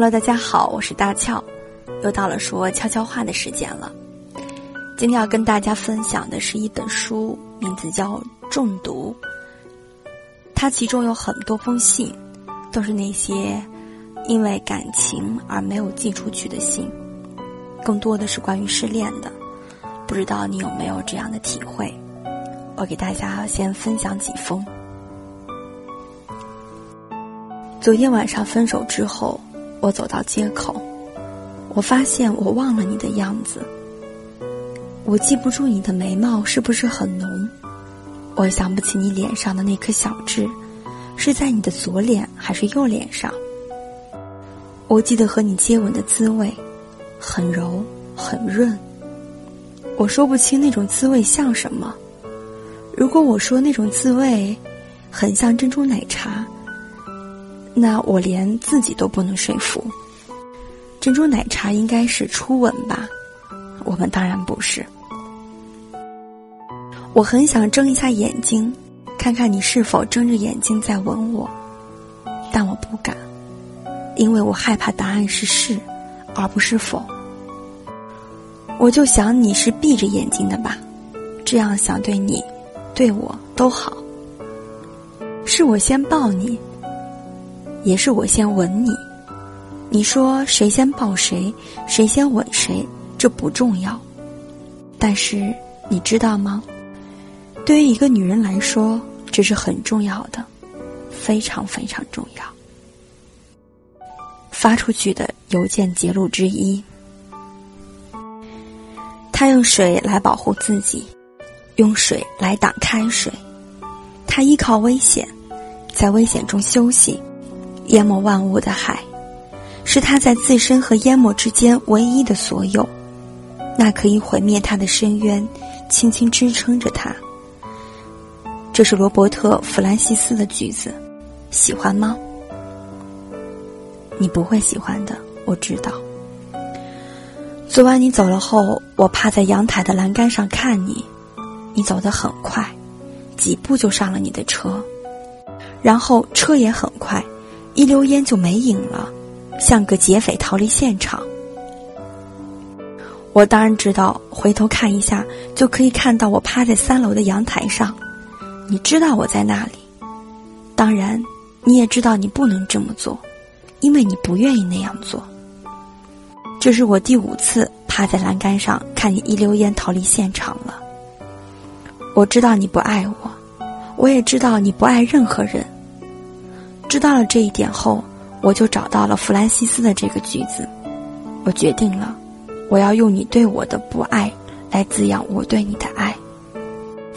喽大家好，我是大俏，又到了说悄悄话的时间了。今天要跟大家分享的是一本书，名字叫《中毒》。它其中有很多封信，都是那些因为感情而没有寄出去的信，更多的是关于失恋的。不知道你有没有这样的体会？我给大家先分享几封。昨天晚上分手之后，我走到街口，我发现我忘了你的样子。我记不住你的眉毛是不是很浓，我想不起你脸上的那颗小痣，是在你的左脸还是右脸上。我记得和你接吻的滋味，很柔很润。我说不清那种滋味像什么。如果我说那种滋味，很像珍珠奶茶，那我连自己都不能说服。珍珠奶茶应该是初吻吧？我们当然不是。我很想睁一下眼睛，看看你是否睁着眼睛在吻我，但我不敢，因为我害怕答案是是，而不是否。我就想你是闭着眼睛的吧，这样想对你、对我都好。是我先抱你，也是我先吻你。你说谁先抱谁，谁先吻谁，这不重要。但是你知道吗？对于一个女人来说，这是很重要的，非常非常重要。发出去的邮件节录之一。他用水来保护自己，用水来挡开水。他依靠危险，在危险中休息。淹没万物的海，是他在自身和淹没之间唯一的所有。那可以毁灭他的深渊，轻轻支撑着他。这是罗伯特·弗兰西斯的句子，喜欢吗？你不会喜欢的，我知道。昨晚你走了后，我趴在阳台的栏杆上看你，你走得很快，几步就上了你的车，然后车也很快，一溜烟就没影了，像个劫匪逃离现场。我当然知道，回头看一下就可以看到我趴在三楼的阳台上。你知道我在那里，当然，你也知道你不能这么做，因为你不愿意那样做。这是我第五次趴在栏杆上看你一溜烟逃离现场了。我知道你不爱我，我也知道你不爱任何人。知道了这一点后，我就找到了弗兰西斯的这个句子，我决定了，我要用你对我的不爱来滋养我对你的爱。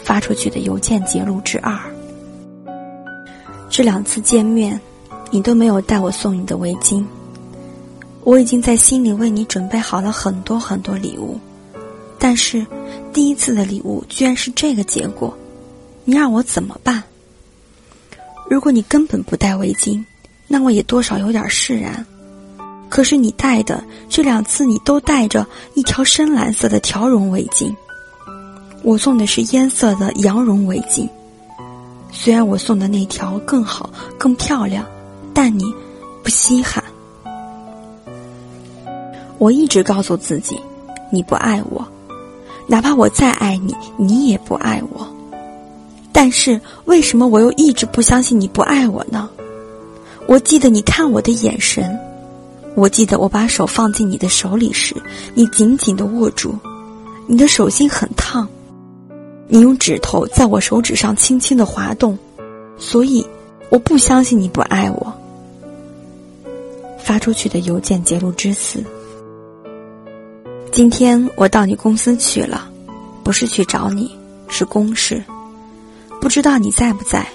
发出去的邮件截录之二。这两次见面，你都没有带我送你的围巾。我已经在心里为你准备好了很多很多礼物，但是第一次的礼物居然是这个结果，你让我怎么办？如果你根本不戴围巾，那我也多少有点释然。可是你戴的这两次，你都带着一条深蓝色的条绒围巾。我送的是烟色的羊绒围巾，虽然我送的那条更好、更漂亮，但你不稀罕。我一直告诉自己，你不爱我，哪怕我再爱你，你也不爱我。但是为什么我又一直不相信你不爱我呢？我记得你看我的眼神，我记得我把手放进你的手里时，你紧紧的握住，你的手心很烫。你用指头在我手指上轻轻的滑动，所以我不相信你不爱我。发出去的邮件节录之四。今天我到你公司去了，不是去找你，是公事，不知道你在不在。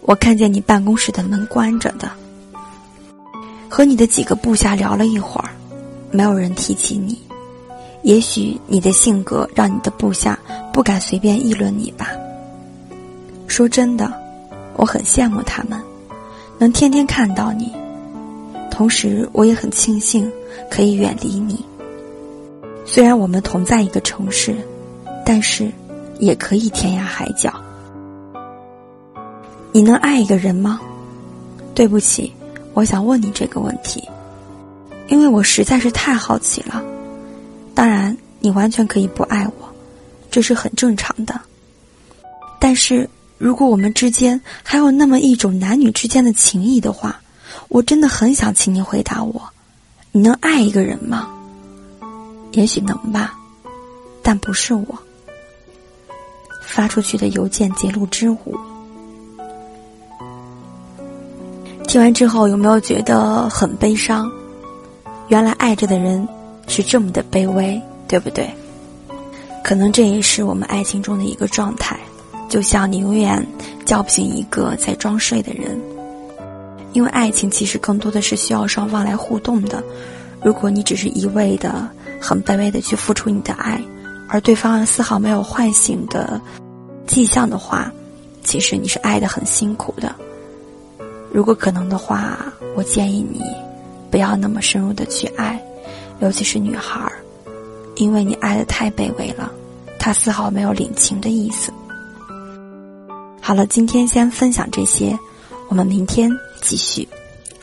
我看见你办公室的门关着的，和你的几个部下聊了一会儿，没有人提起你。也许你的性格让你的部下不敢随便议论你吧。说真的，我很羡慕他们，能天天看到你。同时，我也很庆幸可以远离你。虽然我们同在一个城市，但是也可以天涯海角。你能爱一个人吗？对不起，我想问你这个问题，因为我实在是太好奇了。当然，你完全可以不爱我，这是很正常的。但是如果我们之间还有那么一种男女之间的情谊的话，我真的很想请你回答我：你能爱一个人吗？也许能吧，但不是我。发出去的邮件截录之五。听完之后有没有觉得很悲伤？原来爱着的人是这么的卑微，对不对？可能这也是我们爱情中的一个状态，就像你永远叫不醒一个在装睡的人。因为爱情其实更多的是需要双方来互动的。如果你只是一味的很卑微的去付出你的爱，而对方丝毫没有唤醒的迹象的话，其实你是爱的很辛苦的。如果可能的话，我建议你不要那么深入的去爱，尤其是女孩儿，因为你爱的太卑微了，他丝毫没有领情的意思。好了，今天先分享这些，我们明天继续。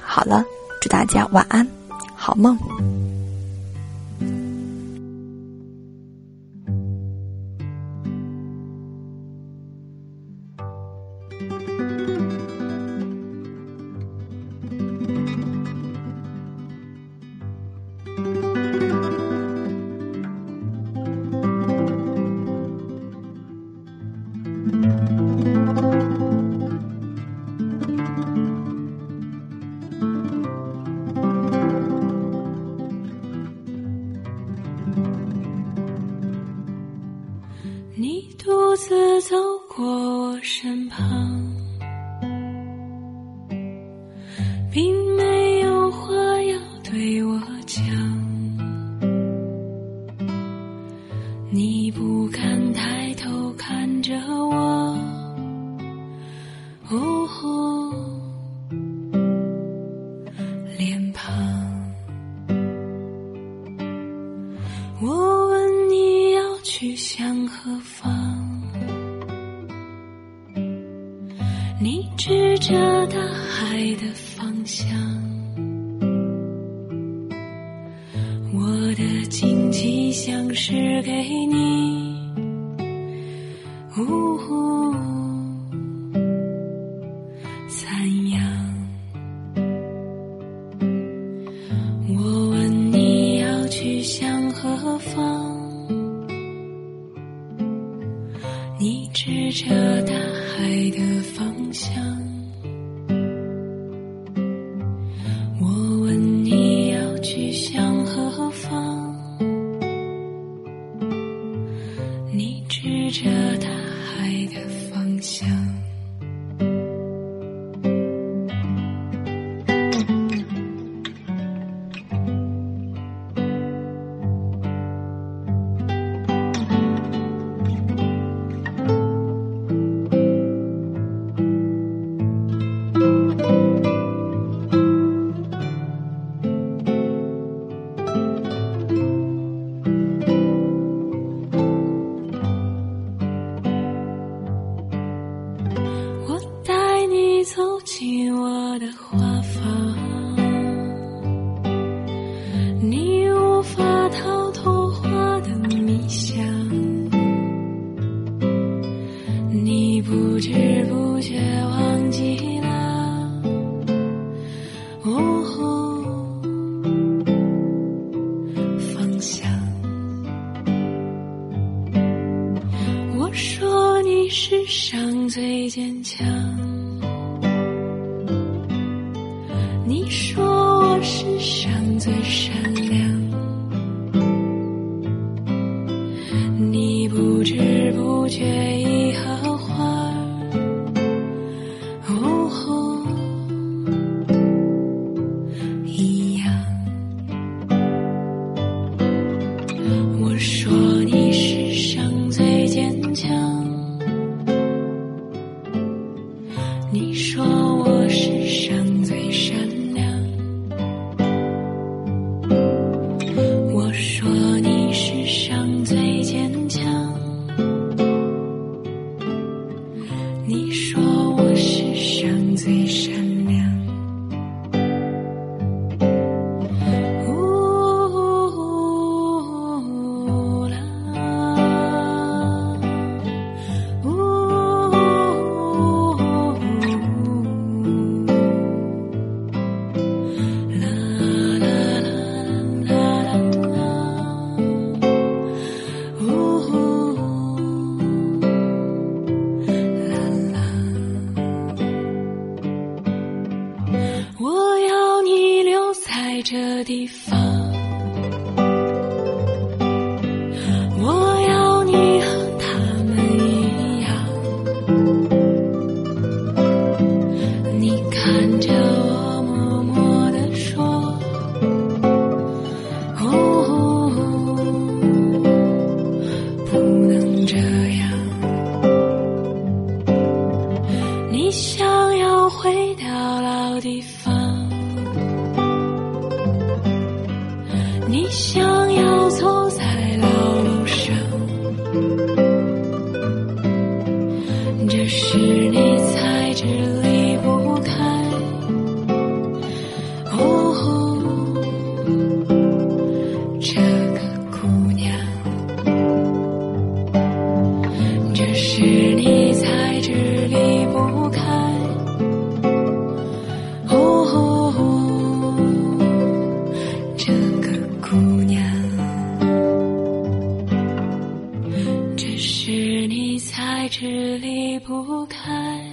好了，祝大家晚安，好梦。我讲。你不敢抬头看着我，哦，脸庞。我问你要去向何方？你指着大海的方向，是给你，呜，赞扬。我问你要去向何方，你指着大海的方向。你说我世上最善这地方。爱只离不开。